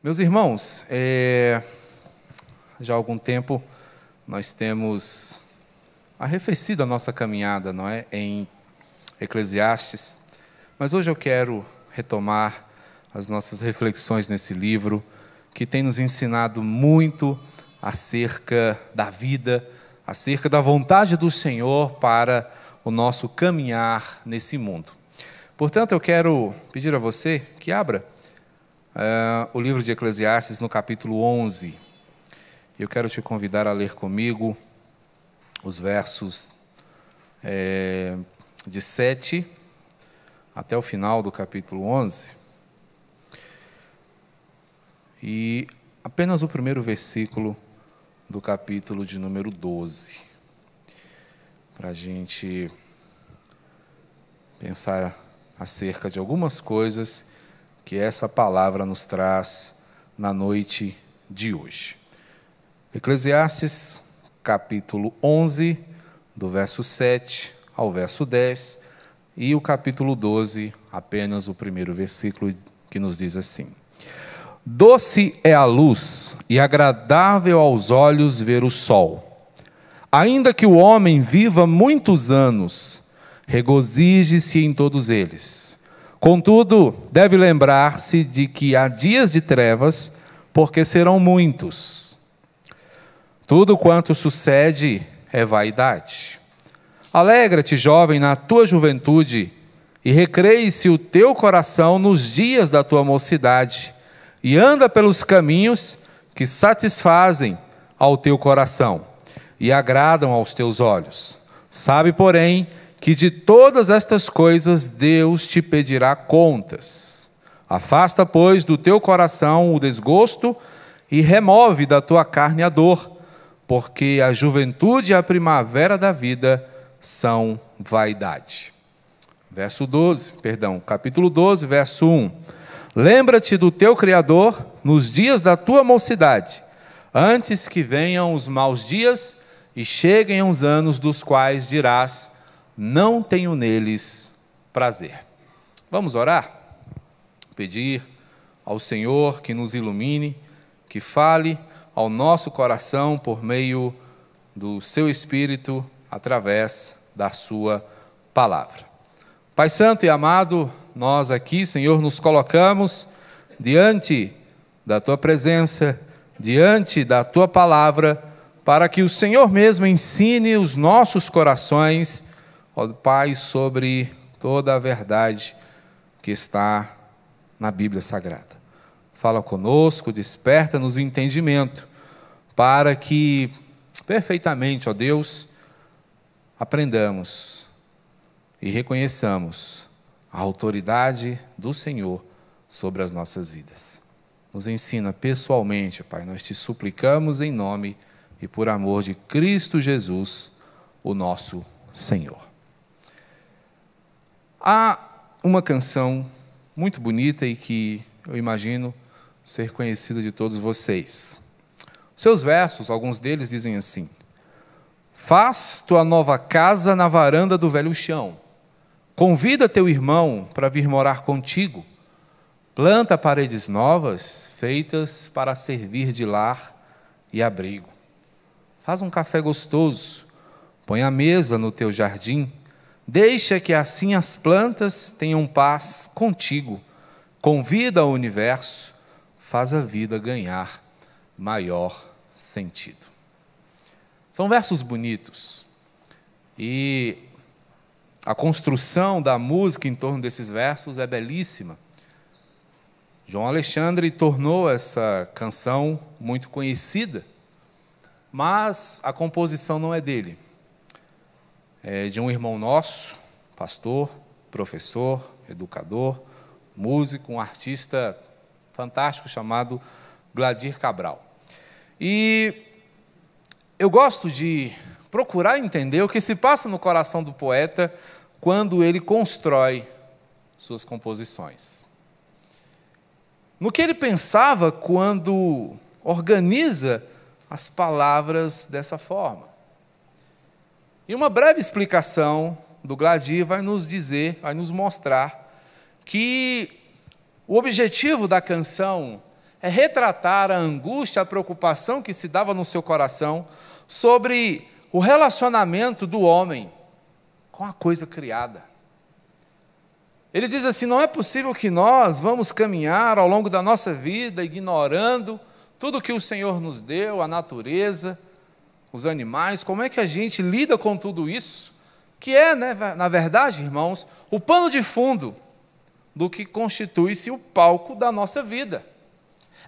Meus irmãos, é, já há algum tempo nós temos arrefecido a nossa caminhada, não é, em Eclesiastes, mas hoje eu quero retomar as nossas reflexões nesse livro que tem nos ensinado muito acerca da vida, acerca da vontade do Senhor para o nosso caminhar nesse mundo. Portanto, eu quero pedir a você que abra uh, o livro de Eclesiastes no capítulo 11. Eu quero te convidar a ler comigo os versos é, de 7 até o final do capítulo 11. E apenas o primeiro versículo do capítulo de número 12. Para a gente pensar acerca de algumas coisas que essa palavra nos traz na noite de hoje. Eclesiastes, capítulo 11, do verso 7 ao verso 10, e o capítulo 12, apenas o primeiro versículo, que nos diz assim: Doce é a luz e agradável aos olhos ver o sol. Ainda que o homem viva muitos anos, regozije-se em todos eles Contudo, deve lembrar-se de que há dias de trevas, porque serão muitos. Tudo quanto sucede é vaidade. Alegra-te, jovem, na tua juventude, e recreie-se o teu coração nos dias da tua mocidade, e anda pelos caminhos que satisfazem ao teu coração e agradam aos teus olhos. Sabe, porém, que de todas estas coisas Deus te pedirá contas. Afasta, pois, do teu coração o desgosto e remove da tua carne a dor, porque a juventude e a primavera da vida são vaidade. Verso 12, perdão, capítulo 12, verso 1. Lembra-te do teu Criador nos dias da tua mocidade, antes que venham os maus dias e cheguem os anos dos quais dirás: não tenho neles prazer. Vamos orar? Pedir ao Senhor que nos ilumine, que fale ao nosso coração por meio do seu Espírito, através da Sua palavra. Pai Santo e amado, nós aqui, Senhor, nos colocamos diante da Tua presença, diante da Tua palavra, para que o Senhor mesmo ensine os nossos corações ó Pai, sobre toda a verdade que está na Bíblia Sagrada. Fala conosco, desperta-nos o entendimento, para que perfeitamente, ó Deus, aprendamos e reconheçamos a autoridade do Senhor sobre as nossas vidas. Nos ensina pessoalmente, Pai, nós te suplicamos em nome e por amor de Cristo Jesus, o nosso Senhor. Há uma canção muito bonita e que eu imagino ser conhecida de todos vocês. Seus versos, alguns deles dizem assim: Faz tua nova casa na varanda do velho chão. Convida teu irmão para vir morar contigo. Planta paredes novas, feitas para servir de lar e abrigo. Faz um café gostoso. Põe a mesa no teu jardim Deixa que assim as plantas tenham paz contigo. Convida o universo, faz a vida ganhar maior sentido. São versos bonitos. E a construção da música em torno desses versos é belíssima. João Alexandre tornou essa canção muito conhecida, mas a composição não é dele é, de um irmão nosso, pastor, professor, educador, músico, um artista fantástico chamado Gladir Cabral. E eu gosto de procurar entender o que se passa no coração do poeta quando ele constrói suas composições. No que ele pensava quando organiza as palavras dessa forma. E uma breve explicação do Gladir vai nos dizer, vai nos mostrar que o objetivo da canção é retratar a angústia, a preocupação que se dava no seu coração sobre o relacionamento do homem com a coisa criada. Ele diz assim: não é possível que nós vamos caminhar ao longo da nossa vida ignorando tudo que o Senhor nos deu, a natureza, os animais, como é que a gente lida com tudo isso? Que é, né, na verdade, irmãos, o pano de fundo do que constitui-se o palco da nossa vida.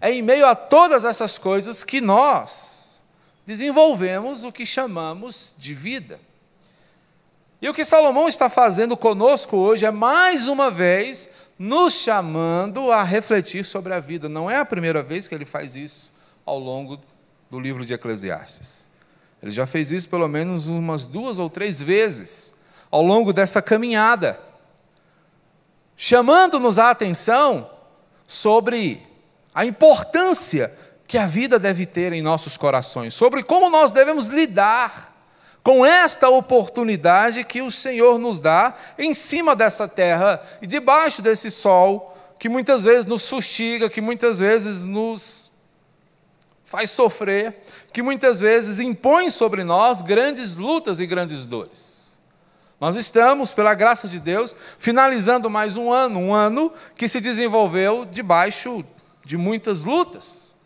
É em meio a todas essas coisas que nós desenvolvemos o que chamamos de vida. E o que Salomão está fazendo conosco hoje é, mais uma vez, nos chamando a refletir sobre a vida. Não é a primeira vez que ele faz isso ao longo do livro de Eclesiastes. Ele já fez isso pelo menos umas duas ou três vezes ao longo dessa caminhada, chamando-nos a atenção sobre a importância que a vida deve ter em nossos corações, sobre como nós devemos lidar com esta oportunidade que o Senhor nos dá em cima dessa terra e debaixo desse sol que muitas vezes nos fustiga, que muitas vezes nos faz sofrer, que muitas vezes impõe sobre nós grandes lutas e grandes dores. Nós estamos, pela graça de Deus, finalizando mais um ano, um ano que se desenvolveu debaixo de muitas lutas.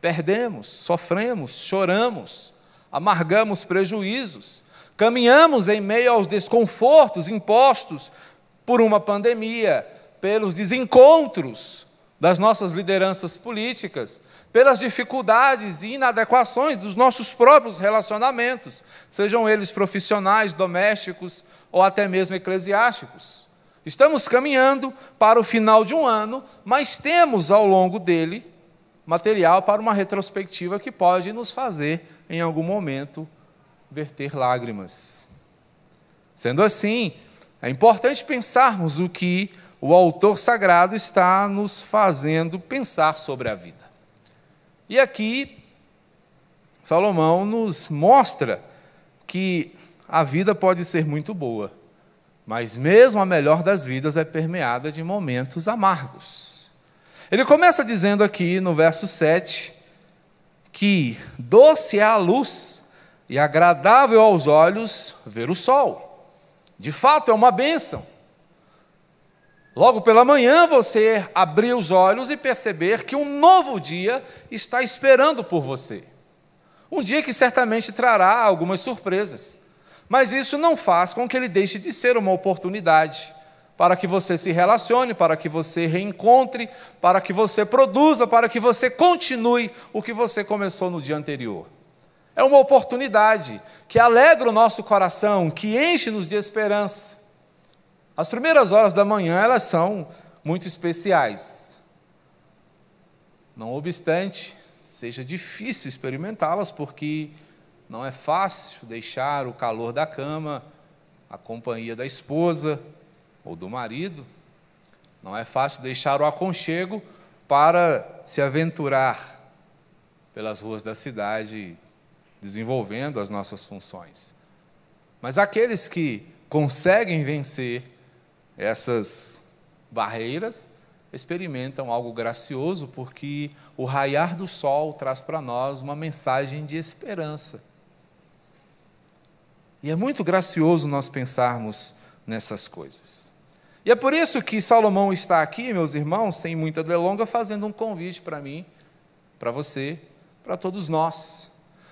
Perdemos, sofremos, choramos amargamos prejuízos, caminhamos em meio aos desconfortos impostos por uma pandemia, pelos desencontros das nossas lideranças políticas, pelas dificuldades e inadequações dos nossos próprios relacionamentos, sejam eles profissionais, domésticos ou até mesmo eclesiásticos. Estamos caminhando para o final de um ano, mas temos ao longo dele material para uma retrospectiva que pode nos fazer em algum momento, verter lágrimas. Sendo assim, é importante pensarmos o que o autor sagrado está nos fazendo pensar sobre a vida. E aqui, Salomão nos mostra que a vida pode ser muito boa, mas mesmo a melhor das vidas é permeada de momentos amargos. Ele começa dizendo aqui no verso 7 que doce é a luz e agradável aos olhos ver o sol. De fato, é uma bênção. Logo pela manhã, você abrir os olhos e perceber que um novo dia está esperando por você. Um dia que certamente trará algumas surpresas. Mas isso não faz com que ele deixe de ser uma oportunidade para que você se relacione, para que você reencontre, para que você produza, para que você continue o que você começou no dia anterior. É uma oportunidade que alegra o nosso coração, que enche-nos de esperança. As primeiras horas da manhã, elas são muito especiais. Não obstante, seja difícil experimentá-las, porque não é fácil deixar o calor da cama, a companhia da esposa, ou do marido. Não é fácil deixar o aconchego para se aventurar pelas ruas da cidade, desenvolvendo as nossas funções. Mas aqueles que conseguem vencer essas barreiras, experimentam algo gracioso, porque o raiar do sol traz para nós uma mensagem de esperança. E é muito gracioso nós pensarmos nessas coisas. E é por isso que Salomão está aqui, meus irmãos, sem muita delonga, fazendo um convite para mim, para você, para todos nós.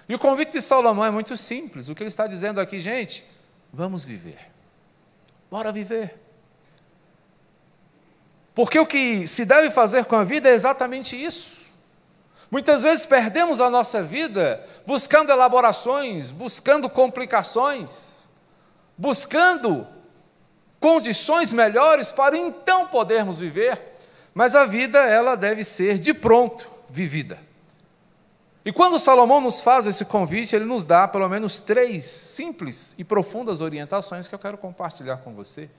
E o convite de Salomão é muito simples. O que ele está dizendo aqui, gente, vamos viver. Bora viver. Porque o que se deve fazer com a vida é exatamente isso. Muitas vezes perdemos a nossa vida buscando elaborações, buscando complicações, buscando condições melhores para então podermos viver, mas a vida ela deve ser de pronto vivida. E quando Salomão nos faz esse convite, ele nos dá pelo menos três simples e profundas orientações que eu quero compartilhar com você.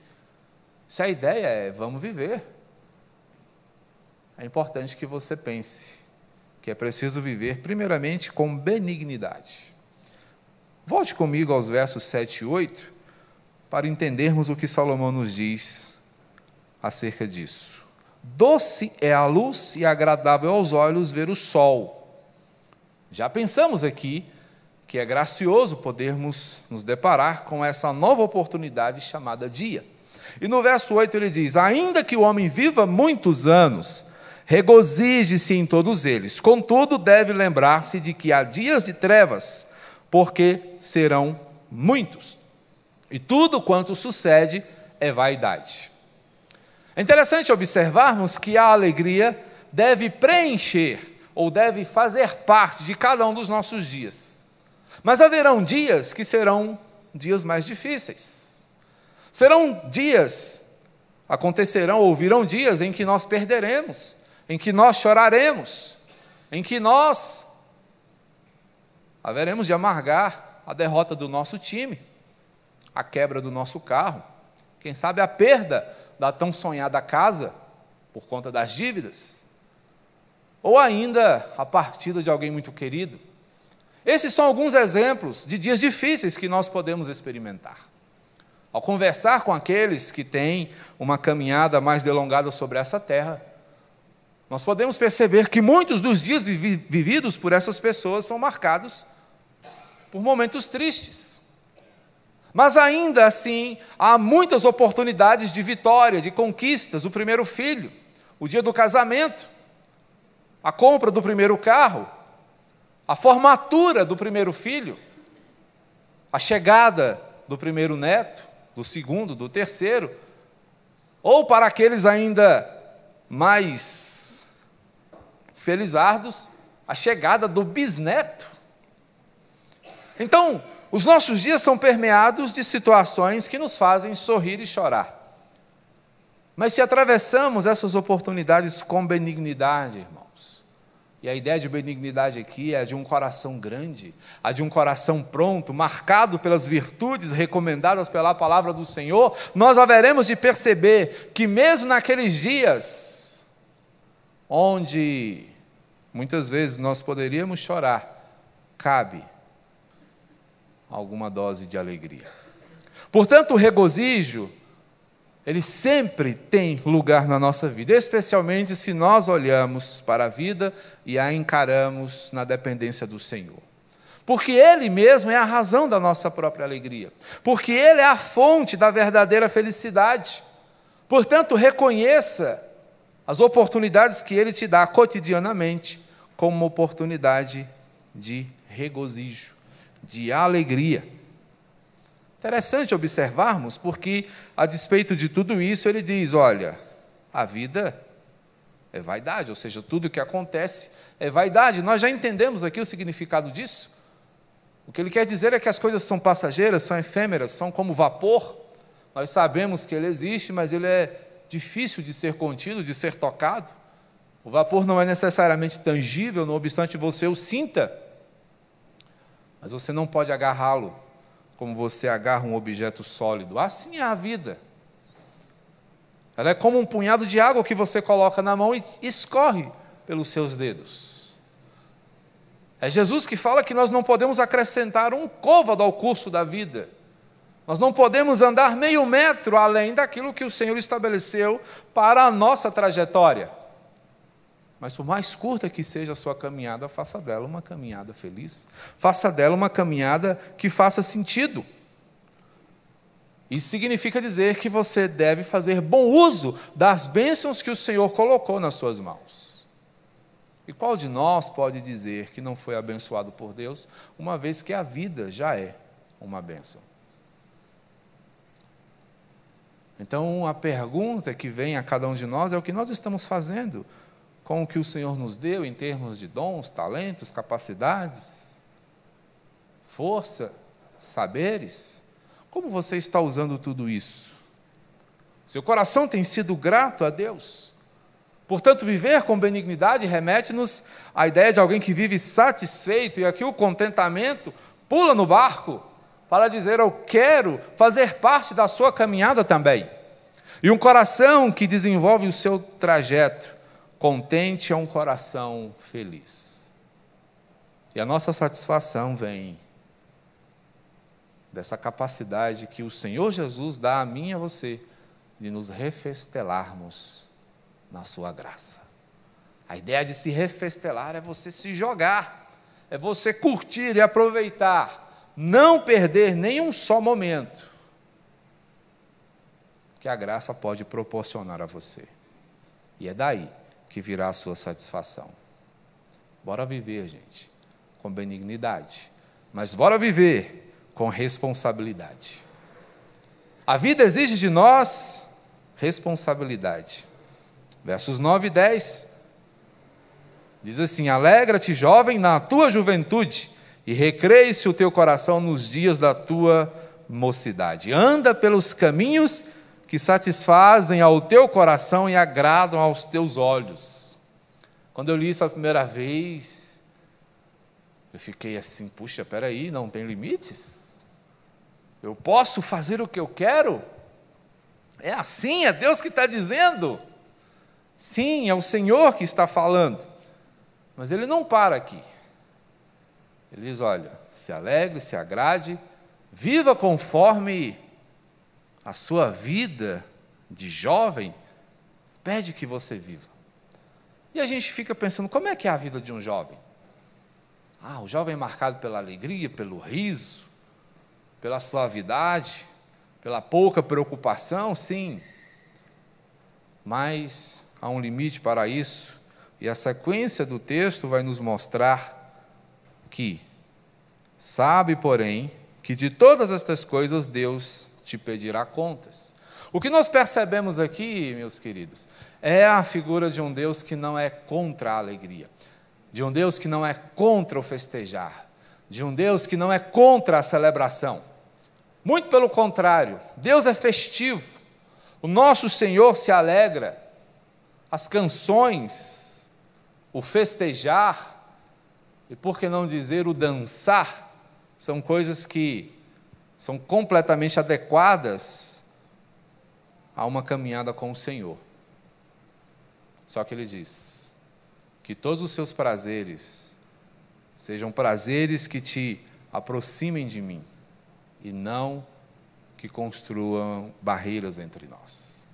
Se a ideia é vamos viver, é importante que você pense que é preciso viver, primeiramente, com benignidade. Volte comigo aos versos 7 e 8 para entendermos o que Salomão nos diz acerca disso. Doce é a luz e agradável aos olhos ver o sol. Já pensamos aqui que é gracioso podermos nos deparar com essa nova oportunidade chamada dia. E no verso 8 ele diz: Ainda que o homem viva muitos anos, regozije-se em todos eles. Contudo, deve lembrar-se de que há dias de trevas, porque serão muitos. E tudo quanto sucede é vaidade. É interessante observarmos que a alegria deve preencher ou deve fazer parte de cada um dos nossos dias. Mas haverão dias que serão dias mais difíceis. Serão dias, acontecerão ou virão dias em que nós perderemos, em que nós choraremos, em que nós haveremos de amargar a derrota do nosso time, a quebra do nosso carro, quem sabe a perda da tão sonhada casa por conta das dívidas, ou ainda a partida de alguém muito querido. Esses são alguns exemplos de dias difíceis que nós podemos experimentar. Ao conversar com aqueles que têm uma caminhada mais delongada sobre essa terra, nós podemos perceber que muitos dos dias vividos por essas pessoas são marcados por momentos tristes. Mas ainda assim, há muitas oportunidades de vitória, de conquistas. O primeiro filho, o dia do casamento, a compra do primeiro carro, a formatura do primeiro filho, a chegada do primeiro neto, do segundo, do terceiro, ou para aqueles ainda mais felizardos, a chegada do bisneto. Então, os nossos dias são permeados de situações que nos fazem sorrir e chorar. Mas se atravessamos essas oportunidades com benignidade, irmãos, e a ideia de benignidade aqui é de um coração grande, a de um coração pronto, marcado pelas virtudes recomendadas pela palavra do Senhor, nós haveremos de perceber que, mesmo naqueles dias, onde muitas vezes nós poderíamos chorar, cabe alguma dose de alegria. Portanto, o regozijo, ele sempre tem lugar na nossa vida, especialmente se nós olhamos para a vida e a encaramos na dependência do Senhor. Porque Ele mesmo é a razão da nossa própria alegria. Porque Ele é a fonte da verdadeira felicidade. Portanto, reconheça as oportunidades que Ele te dá cotidianamente como uma oportunidade de regozijo de alegria. Interessante observarmos, porque, a despeito de tudo isso, ele diz: olha, a vida é vaidade, ou seja, tudo o que acontece é vaidade. Nós já entendemos aqui o significado disso. O que ele quer dizer é que as coisas são passageiras, são efêmeras, são como vapor. Nós sabemos que ele existe, mas ele é difícil de ser contido, de ser tocado. O vapor não é necessariamente tangível, não obstante você o sinta mas você não pode agarrá-lo como você agarra um objeto sólido. Assim é a vida. Ela é como um punhado de água que você coloca na mão e escorre pelos seus dedos. É Jesus que fala que nós não podemos acrescentar um côvado ao curso da vida. Nós não podemos andar meio metro além daquilo que o Senhor estabeleceu para a nossa trajetória. Mas por mais curta que seja a sua caminhada, faça dela uma caminhada feliz. Faça dela uma caminhada que faça sentido. Isso significa dizer que você deve fazer bom uso das bênçãos que o Senhor colocou nas suas mãos. E qual de nós pode dizer que não foi abençoado por Deus, uma vez que a vida já é uma bênção? Então, a pergunta que vem a cada um de nós é o que nós estamos fazendo com o que o Senhor nos deu em termos de dons, talentos, capacidades, força, saberes? Como você está usando tudo isso? Seu coração tem sido grato a Deus? Portanto, viver com benignidade remete-nos à ideia de alguém que vive satisfeito, e aqui o contentamento pula no barco para dizer: Eu quero fazer parte da sua caminhada também. E um coração que desenvolve o seu trajeto Contente é um coração feliz. E a nossa satisfação vem dessa capacidade que o Senhor Jesus dá a mim e a você de nos refestelarmos na sua graça. A ideia de se refestelar é você se jogar, é você curtir e aproveitar, não perder nenhum só momento que a graça pode proporcionar a você. E é daí que virá a sua satisfação. Bora viver, gente, com benignidade, mas bora viver com responsabilidade. A vida exige de nós responsabilidade. Versos 9 e 10 diz assim: Alegra-te, jovem, na tua juventude, e recreie-se o teu coração nos dias da tua mocidade. Anda pelos caminhos que satisfazem ao teu coração e agradam aos teus olhos. Quando eu li isso a primeira vez, eu fiquei assim: puxa, peraí, não tem limites? Eu posso fazer o que eu quero? É assim, é Deus que está dizendo. Sim, é o Senhor que está falando. Mas ele não para aqui. Ele diz: olha, se alegre, se agrade, viva conforme a sua vida de jovem pede que você viva. E a gente fica pensando: como é que é a vida de um jovem? Ah, o jovem é marcado pela alegria, pelo riso, pela suavidade, pela pouca preocupação, sim. Mas há um limite para isso, e a sequência do texto vai nos mostrar que sabe, porém, que de todas estas coisas Deus te pedirá contas. O que nós percebemos aqui, meus queridos, é a figura de um Deus que não é contra a alegria, de um Deus que não é contra o festejar, de um Deus que não é contra a celebração. Muito pelo contrário, Deus é festivo, o nosso Senhor se alegra, as canções, o festejar, e por que não dizer o dançar, são coisas que são completamente adequadas a uma caminhada com o Senhor. Só que ele diz que todos os seus prazeres sejam prazeres que te aproximem de mim e não que construam barreiras entre nós.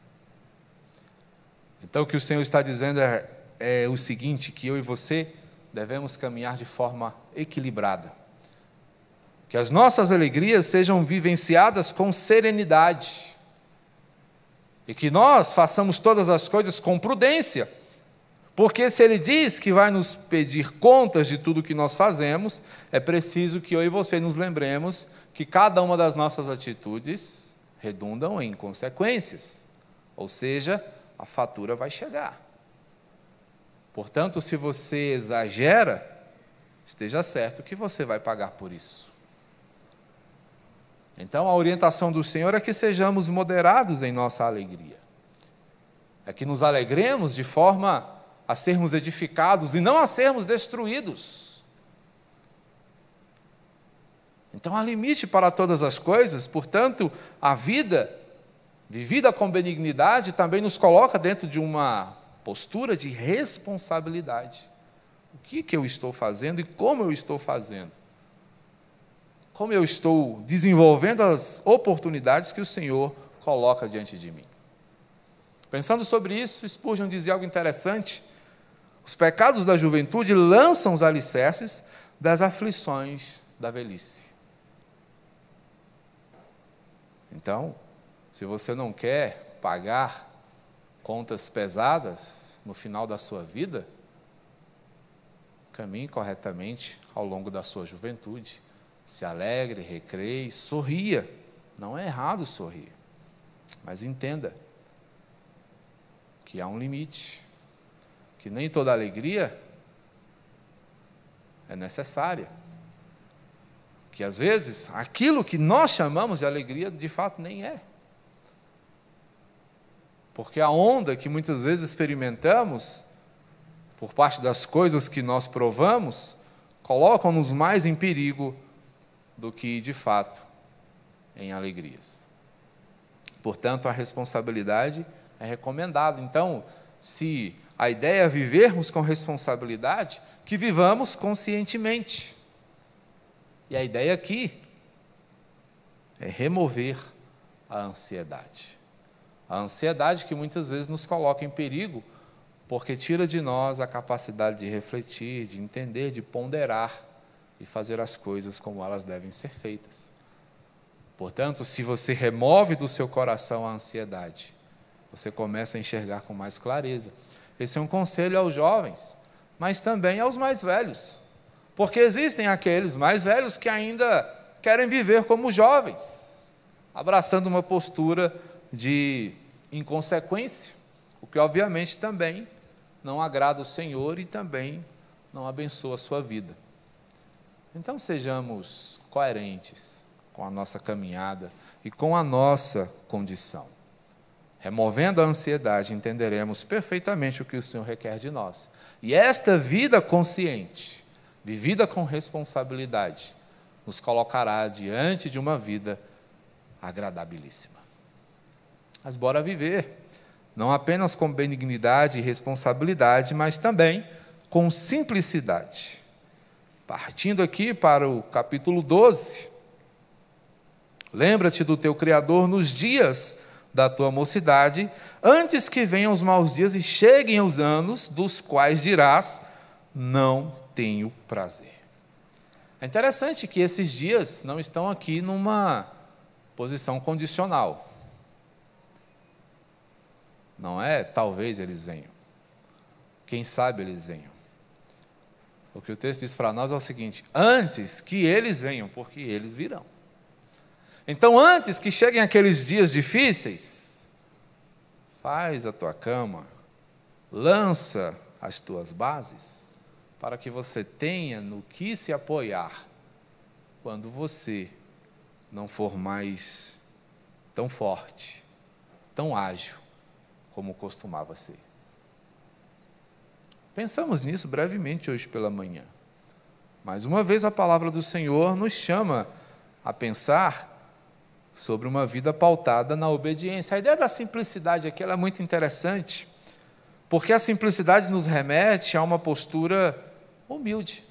Então, o que o Senhor está dizendo é, é o seguinte: que eu e você devemos caminhar de forma equilibrada que as nossas alegrias sejam vivenciadas com serenidade. E que nós façamos todas as coisas com prudência. Porque se ele diz que vai nos pedir contas de tudo que nós fazemos, é preciso que eu e você nos lembremos que cada uma das nossas atitudes redundam em consequências. Ou seja, a fatura vai chegar. Portanto, se você exagera, esteja certo que você vai pagar por isso. Então, a orientação do Senhor é que sejamos moderados em nossa alegria. É que nos alegremos de forma a sermos edificados e não a sermos destruídos. Então, há limite para todas as coisas, portanto, a vida vivida com benignidade também nos coloca dentro de uma postura de responsabilidade. O que, que eu estou fazendo e como eu estou fazendo? Como eu estou desenvolvendo as oportunidades que o Senhor coloca diante de mim. Pensando sobre isso, Spurgeon dizia algo interessante. Os pecados da juventude lançam os alicerces das aflições da velhice. Então, se você não quer pagar contas pesadas no final da sua vida, caminhe corretamente ao longo da sua juventude se alegre, recreie, sorria. Não é errado sorrir. Mas entenda que há um limite, que nem toda alegria é necessária. Que às vezes aquilo que nós chamamos de alegria, de fato nem é. Porque a onda que muitas vezes experimentamos, por parte das coisas que nós provamos, colocam-nos mais em perigo do que de fato em alegrias. Portanto, a responsabilidade é recomendada. Então, se a ideia é vivermos com responsabilidade, que vivamos conscientemente. E a ideia aqui é remover a ansiedade. A ansiedade que muitas vezes nos coloca em perigo porque tira de nós a capacidade de refletir, de entender, de ponderar e fazer as coisas como elas devem ser feitas. Portanto, se você remove do seu coração a ansiedade, você começa a enxergar com mais clareza. Esse é um conselho aos jovens, mas também aos mais velhos. Porque existem aqueles mais velhos que ainda querem viver como jovens, abraçando uma postura de inconsequência, o que obviamente também não agrada o Senhor e também não abençoa a sua vida. Então sejamos coerentes com a nossa caminhada e com a nossa condição. Removendo a ansiedade, entenderemos perfeitamente o que o Senhor requer de nós. E esta vida consciente, vivida com responsabilidade, nos colocará diante de uma vida agradabilíssima. Mas bora viver, não apenas com benignidade e responsabilidade, mas também com simplicidade. Partindo aqui para o capítulo 12. Lembra-te do teu Criador nos dias da tua mocidade, antes que venham os maus dias e cheguem os anos, dos quais dirás: Não tenho prazer. É interessante que esses dias não estão aqui numa posição condicional. Não é talvez eles venham. Quem sabe eles venham. O que o texto diz para nós é o seguinte: antes que eles venham, porque eles virão. Então, antes que cheguem aqueles dias difíceis, faz a tua cama, lança as tuas bases, para que você tenha no que se apoiar quando você não for mais tão forte, tão ágil como costumava ser. Pensamos nisso brevemente hoje pela manhã. Mais uma vez a palavra do Senhor nos chama a pensar sobre uma vida pautada na obediência. A ideia da simplicidade aqui é muito interessante, porque a simplicidade nos remete a uma postura humilde.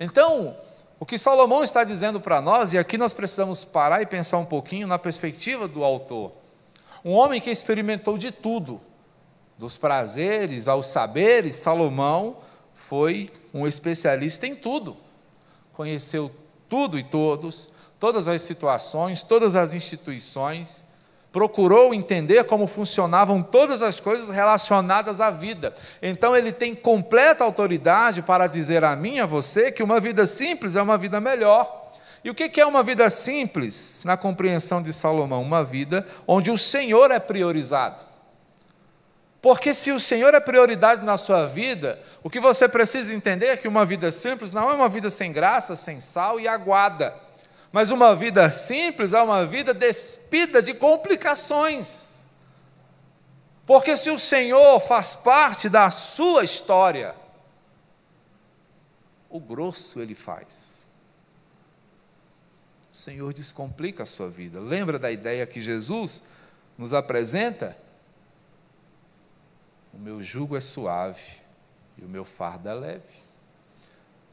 Então, o que Salomão está dizendo para nós, e aqui nós precisamos parar e pensar um pouquinho na perspectiva do autor. Um homem que experimentou de tudo, dos prazeres aos saberes, Salomão foi um especialista em tudo. Conheceu tudo e todos, todas as situações, todas as instituições, procurou entender como funcionavam todas as coisas relacionadas à vida. Então ele tem completa autoridade para dizer a mim, a você, que uma vida simples é uma vida melhor. E o que é uma vida simples, na compreensão de Salomão? Uma vida onde o Senhor é priorizado. Porque se o Senhor é prioridade na sua vida, o que você precisa entender é que uma vida simples não é uma vida sem graça, sem sal e aguada. Mas uma vida simples é uma vida despida de complicações. Porque se o Senhor faz parte da sua história, o grosso ele faz. O Senhor descomplica a sua vida. Lembra da ideia que Jesus nos apresenta? O meu jugo é suave e o meu fardo é leve.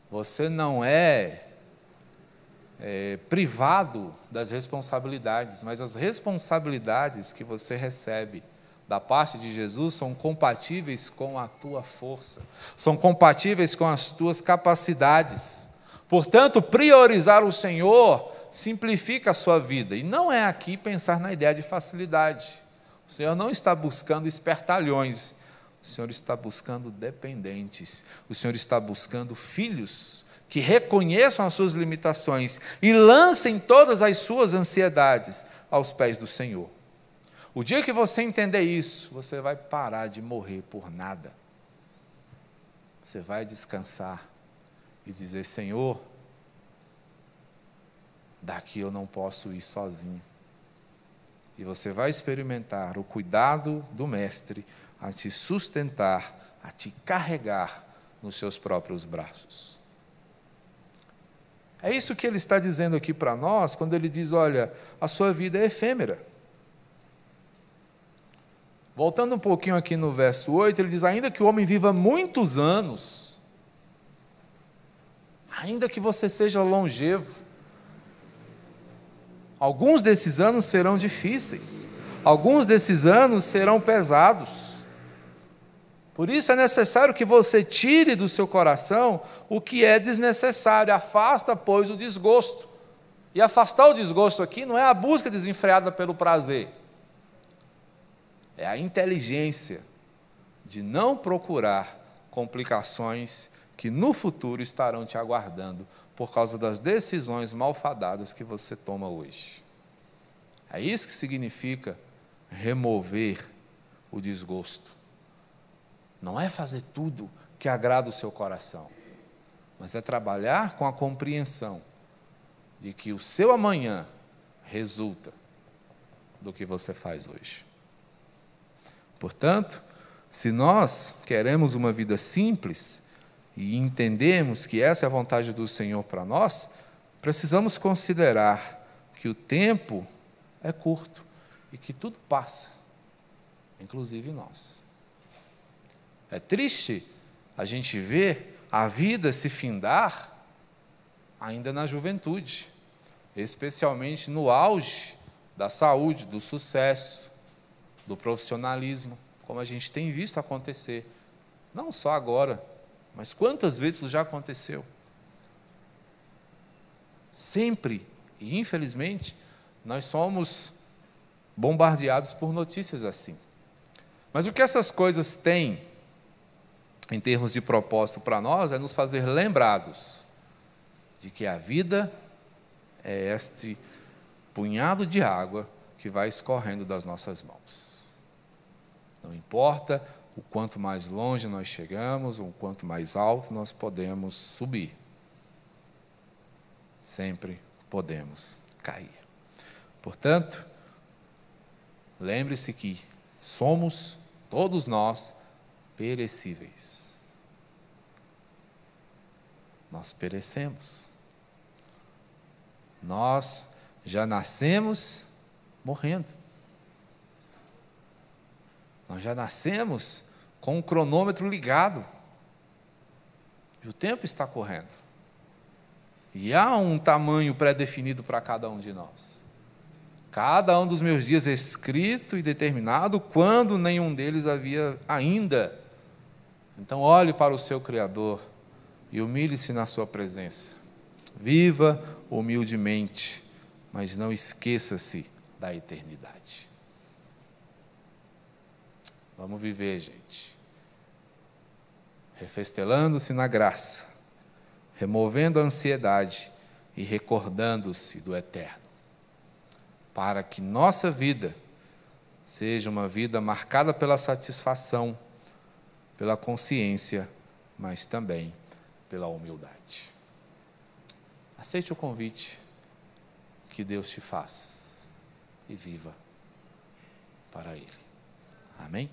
Você não é, é, privado das responsabilidades, mas as responsabilidades que você recebe da parte de Jesus são compatíveis com a tua força, são compatíveis com as tuas capacidades. Portanto, priorizar o Senhor simplifica a sua vida. E não é aqui pensar na ideia de facilidade. O Senhor não está buscando espertalhões, o Senhor está buscando dependentes, o Senhor está buscando filhos que reconheçam as suas limitações e lancem todas as suas ansiedades aos pés do Senhor. O dia que você entender isso, você vai parar de morrer por nada. Você vai descansar e dizer: Senhor, daqui eu não posso ir sozinho. E você vai experimentar o cuidado do Mestre a te sustentar, a te carregar nos seus próprios braços. É isso que ele está dizendo aqui para nós, quando ele diz: olha, a sua vida é efêmera. Voltando um pouquinho aqui no verso 8, ele diz: ainda que o homem viva muitos anos, ainda que você seja longevo, alguns desses anos serão difíceis, alguns desses anos serão pesados. Por isso é necessário que você tire do seu coração o que é desnecessário. Afasta, pois, o desgosto. E afastar o desgosto aqui não é a busca desenfreada pelo prazer, é a inteligência de não procurar complicações que no futuro estarão te aguardando por causa das decisões malfadadas que você toma hoje. É isso que significa remover o desgosto. Não é fazer tudo que agrada o seu coração, mas é trabalhar com a compreensão de que o seu amanhã resulta do que você faz hoje. Portanto, se nós queremos uma vida simples e entendemos que essa é a vontade do Senhor para nós, precisamos considerar que o tempo é curto e que tudo passa, inclusive nós. É triste a gente ver a vida se findar ainda na juventude, especialmente no auge da saúde, do sucesso, do profissionalismo, como a gente tem visto acontecer, não só agora, mas quantas vezes isso já aconteceu? Sempre, e infelizmente, nós somos bombardeados por notícias assim. Mas o que essas coisas têm em termos de propósito para nós é nos fazer lembrados de que a vida é este punhado de água que vai escorrendo das nossas mãos. Não importa o quanto mais longe nós chegamos, ou o quanto mais alto nós podemos subir. Sempre podemos cair. Portanto, lembre-se que somos, todos nós, perecíveis. Nós perecemos. Nós já nascemos morrendo. Nós já nascemos com o cronômetro ligado. E o tempo está correndo. E há um tamanho pré-definido para cada um de nós. Cada um dos meus dias é escrito e determinado, quando nenhum deles havia ainda. Então, olhe para o seu Criador e humilhe-se na sua presença. Viva humildemente, mas não esqueça-se da eternidade. Vamos viver, gente. Refestelando-se na graça, removendo a ansiedade e recordando-se do eterno. Para que nossa vida seja uma vida marcada pela satisfação, pela consciência, mas também pela humildade. Aceite o convite que Deus te faz e viva para Ele. Amém?